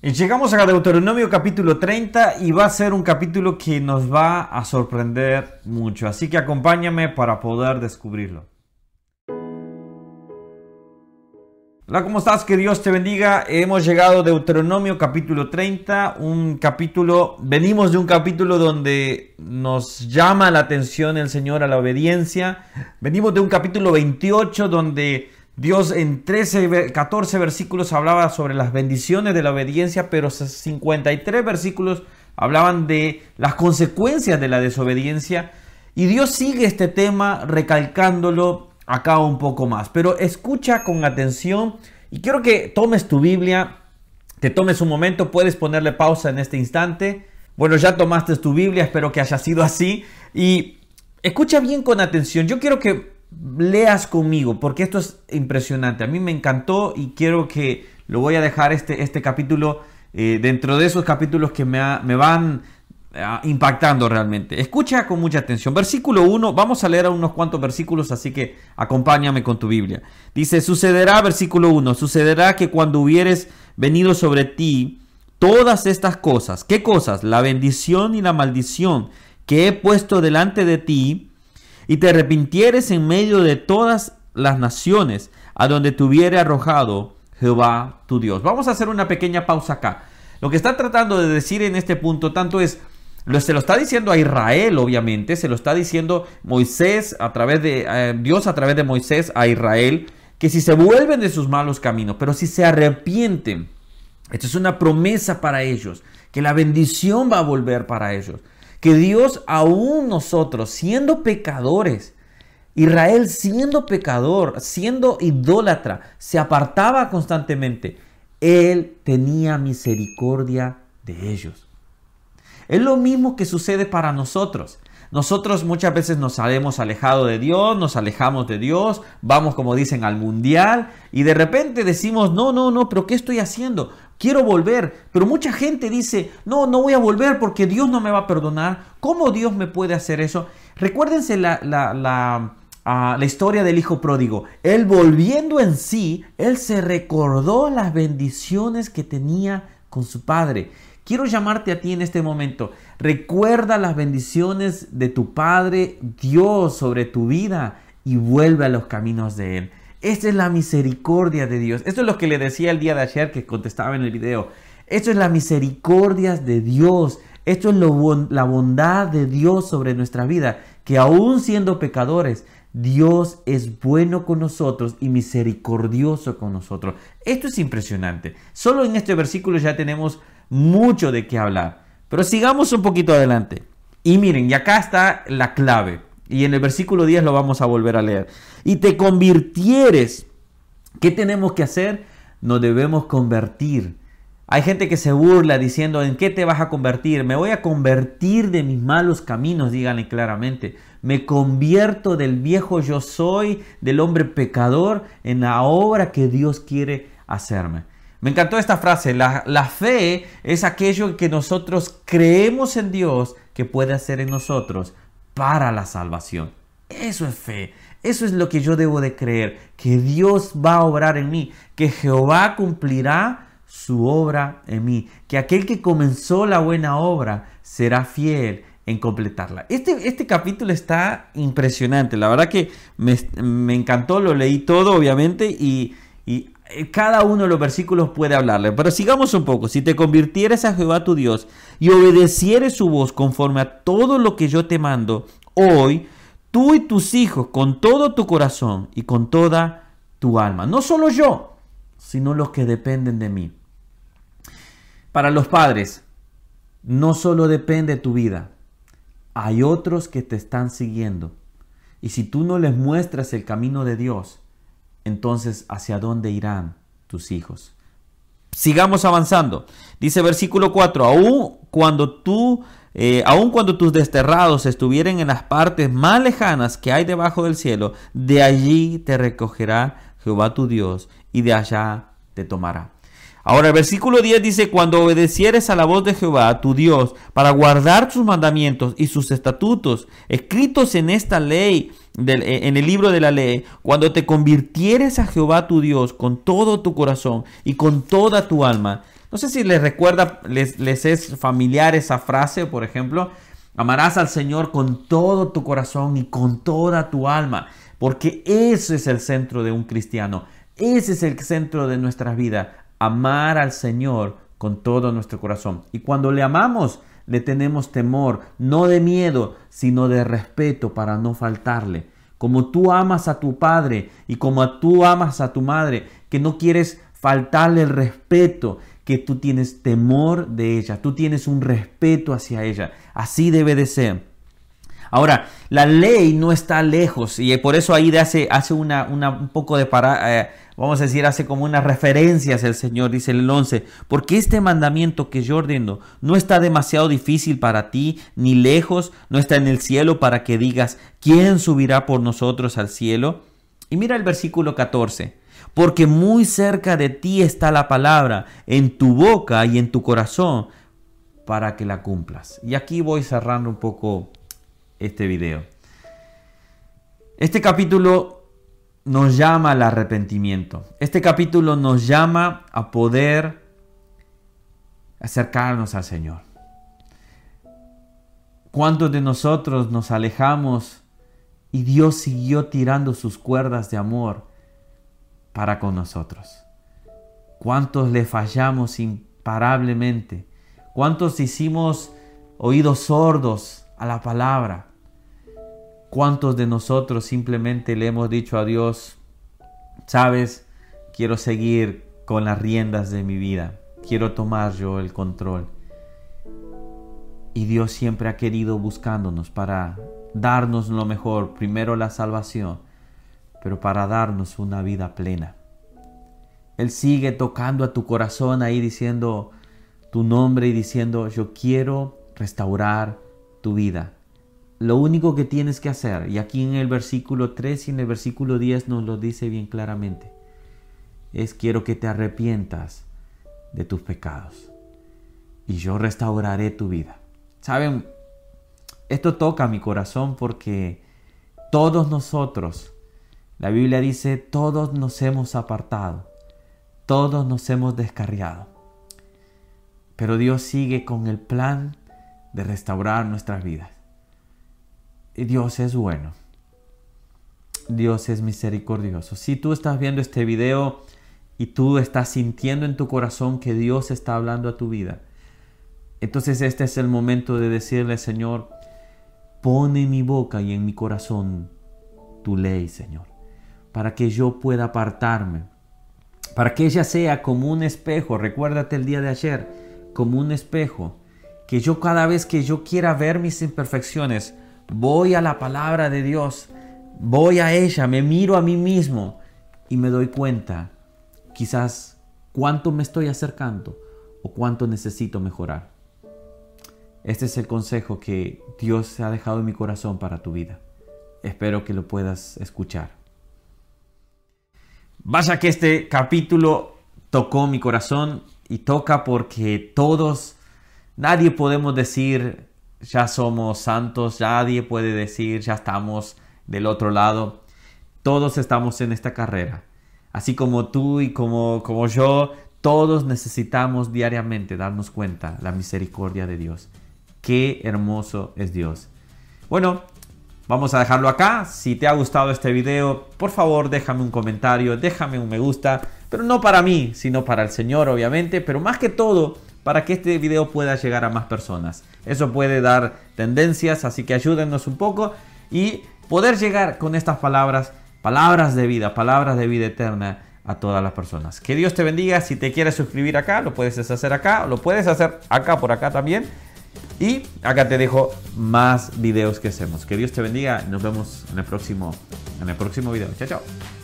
Llegamos a Deuteronomio capítulo 30 y va a ser un capítulo que nos va a sorprender mucho. Así que acompáñame para poder descubrirlo. Hola, ¿cómo estás? Que Dios te bendiga. Hemos llegado a Deuteronomio capítulo 30, un capítulo, venimos de un capítulo donde nos llama la atención el Señor a la obediencia. Venimos de un capítulo 28 donde Dios en 13, 14 versículos hablaba sobre las bendiciones de la obediencia, pero 53 versículos hablaban de las consecuencias de la desobediencia. Y Dios sigue este tema recalcándolo acá un poco más. Pero escucha con atención y quiero que tomes tu Biblia, te tomes un momento, puedes ponerle pausa en este instante. Bueno, ya tomaste tu Biblia, espero que haya sido así. Y escucha bien con atención. Yo quiero que leas conmigo, porque esto es impresionante. A mí me encantó y quiero que lo voy a dejar este, este capítulo eh, dentro de esos capítulos que me, me van ah, impactando realmente. Escucha con mucha atención. Versículo 1, vamos a leer unos cuantos versículos, así que acompáñame con tu Biblia. Dice, sucederá, versículo 1, sucederá que cuando hubieres venido sobre ti todas estas cosas, ¿qué cosas? La bendición y la maldición que he puesto delante de ti, y te arrepintieres en medio de todas las naciones a donde te hubiere arrojado Jehová tu Dios. Vamos a hacer una pequeña pausa acá. Lo que está tratando de decir en este punto tanto es, se lo está diciendo a Israel, obviamente, se lo está diciendo Moisés a través de eh, Dios a través de Moisés a Israel, que si se vuelven de sus malos caminos, pero si se arrepienten, esto es una promesa para ellos, que la bendición va a volver para ellos que Dios aún nosotros, siendo pecadores, Israel siendo pecador, siendo idólatra, se apartaba constantemente. Él tenía misericordia de ellos. Es lo mismo que sucede para nosotros. Nosotros muchas veces nos hemos alejado de Dios, nos alejamos de Dios, vamos como dicen al mundial y de repente decimos, no, no, no, pero ¿qué estoy haciendo? Quiero volver. Pero mucha gente dice, no, no voy a volver porque Dios no me va a perdonar. ¿Cómo Dios me puede hacer eso? Recuérdense la, la, la, ah, la historia del hijo pródigo. Él volviendo en sí, él se recordó las bendiciones que tenía con su padre. Quiero llamarte a ti en este momento. Recuerda las bendiciones de tu Padre Dios sobre tu vida y vuelve a los caminos de Él. Esta es la misericordia de Dios. Esto es lo que le decía el día de ayer que contestaba en el video. Esto es la misericordia de Dios. Esto es la bondad de Dios sobre nuestra vida. Que aún siendo pecadores, Dios es bueno con nosotros y misericordioso con nosotros. Esto es impresionante. Solo en este versículo ya tenemos mucho de qué hablar. Pero sigamos un poquito adelante. Y miren, y acá está la clave. Y en el versículo 10 lo vamos a volver a leer. Y te convirtieres. ¿Qué tenemos que hacer? Nos debemos convertir. Hay gente que se burla diciendo, ¿en qué te vas a convertir? Me voy a convertir de mis malos caminos, díganle claramente. Me convierto del viejo yo soy, del hombre pecador, en la obra que Dios quiere hacerme. Me encantó esta frase, la, la fe es aquello que nosotros creemos en Dios que puede hacer en nosotros para la salvación. Eso es fe. Eso es lo que yo debo de creer, que Dios va a obrar en mí, que Jehová cumplirá su obra en mí, que aquel que comenzó la buena obra será fiel en completarla. Este, este capítulo está impresionante, la verdad que me, me encantó, lo leí todo obviamente y, cada uno de los versículos puede hablarle. Pero sigamos un poco. Si te convirtieres a Jehová tu Dios y obedecieres su voz conforme a todo lo que yo te mando hoy, tú y tus hijos con todo tu corazón y con toda tu alma. No solo yo, sino los que dependen de mí. Para los padres, no solo depende tu vida. Hay otros que te están siguiendo. Y si tú no les muestras el camino de Dios, entonces ¿hacia dónde irán tus hijos? Sigamos avanzando. Dice versículo 4, aún cuando tú, eh, aun cuando tus desterrados estuvieren en las partes más lejanas que hay debajo del cielo, de allí te recogerá Jehová tu Dios y de allá te tomará. Ahora el versículo 10 dice, cuando obedecieres a la voz de Jehová, tu Dios, para guardar sus mandamientos y sus estatutos, escritos en esta ley, eh, en el libro de la ley, cuando te convirtieres a Jehová tu Dios con todo tu corazón y con toda tu alma, No sé si les recuerda, les, les es familiar esa frase, por ejemplo, amarás al Señor con todo tu corazón y con toda tu alma, porque ese es el centro de un cristiano, ese es el centro de nuestra vida, amar al Señor con todo nuestro corazón. Y cuando le amamos, le tenemos temor, no de miedo, sino de respeto para no faltarle. Como tú amas a tu padre y como tú amas a tu madre, que no quieres faltarle el respeto, que tú tienes temor de ella, tú tienes un respeto hacia ella. Así debe de ser. Ahora, la ley no está lejos y por eso ahí hace, hace una, un poco de para, eh, vamos a decir, hace como unas referencias el Señor, dice el 11, porque este mandamiento que yo ordeno no está demasiado difícil para ti, ni lejos, no está en el cielo para que digas, ¿quién subirá por nosotros al cielo? Y mira el versículo 14, porque muy cerca de ti está la palabra, en tu boca y en tu corazón, para que la cumplas. Y aquí voy cerrando un poco este video. Este capítulo nos llama al arrepentimiento. Este capítulo nos llama a poder acercarnos al Señor. ¿Cuántos de nosotros nos alejamos y Dios siguió tirando sus cuerdas de amor para con nosotros? ¿Cuántos le fallamos imparablemente? ¿Cuántos hicimos oídos sordos a la palabra? ¿Cuántos de nosotros simplemente le hemos dicho a Dios, sabes, quiero seguir con las riendas de mi vida, quiero tomar yo el control? Y Dios siempre ha querido buscándonos para darnos lo mejor, primero la salvación, pero para darnos una vida plena. Él sigue tocando a tu corazón ahí diciendo tu nombre y diciendo, yo quiero restaurar tu vida lo único que tienes que hacer, y aquí en el versículo 3 y en el versículo 10 nos lo dice bien claramente, es quiero que te arrepientas de tus pecados y yo restauraré tu vida. Saben, esto toca mi corazón porque todos nosotros, la Biblia dice, todos nos hemos apartado, todos nos hemos descarriado. Pero Dios sigue con el plan de restaurar nuestras vidas. Dios es bueno. Dios es misericordioso. Si tú estás viendo este video y tú estás sintiendo en tu corazón que Dios está hablando a tu vida, entonces este es el momento de decirle, Señor, pone en mi boca y en mi corazón tu ley, Señor, para que yo pueda apartarme, para que ella sea como un espejo, recuérdate el día de ayer, como un espejo, que yo cada vez que yo quiera ver mis imperfecciones, voy a la palabra de Dios, voy a ella, me miro a mí mismo y me doy cuenta quizás cuánto me estoy acercando o cuánto necesito mejorar. Este es el consejo que Dios ha dejado en mi corazón para tu vida. Espero que lo puedas escuchar. Vaya que este capítulo tocó mi corazón y toca porque todos, nadie podemos decir ya somos santos, nadie puede decir ya estamos del otro lado. Todos estamos en esta carrera. Así como tú y como, como yo, todos necesitamos diariamente darnos cuenta la misericordia de Dios. Qué hermoso es Dios. Bueno, vamos a dejarlo acá. Si te ha gustado este video, por favor déjame un comentario, déjame un me gusta, pero no para mí, sino para el Señor, obviamente, pero más que todo, para que este video pueda llegar a más personas. Eso puede dar tendencias, así que ayúdennos un poco y poder llegar con estas palabras, palabras de vida, palabras de vida eterna a todas las personas. Que Dios te bendiga. Si te quieres suscribir acá, lo puedes hacer acá, lo puedes hacer acá por acá también. Y acá te dejo más videos que hacemos. Que Dios te bendiga. Nos vemos en el próximo, en el próximo video. Chao, chao.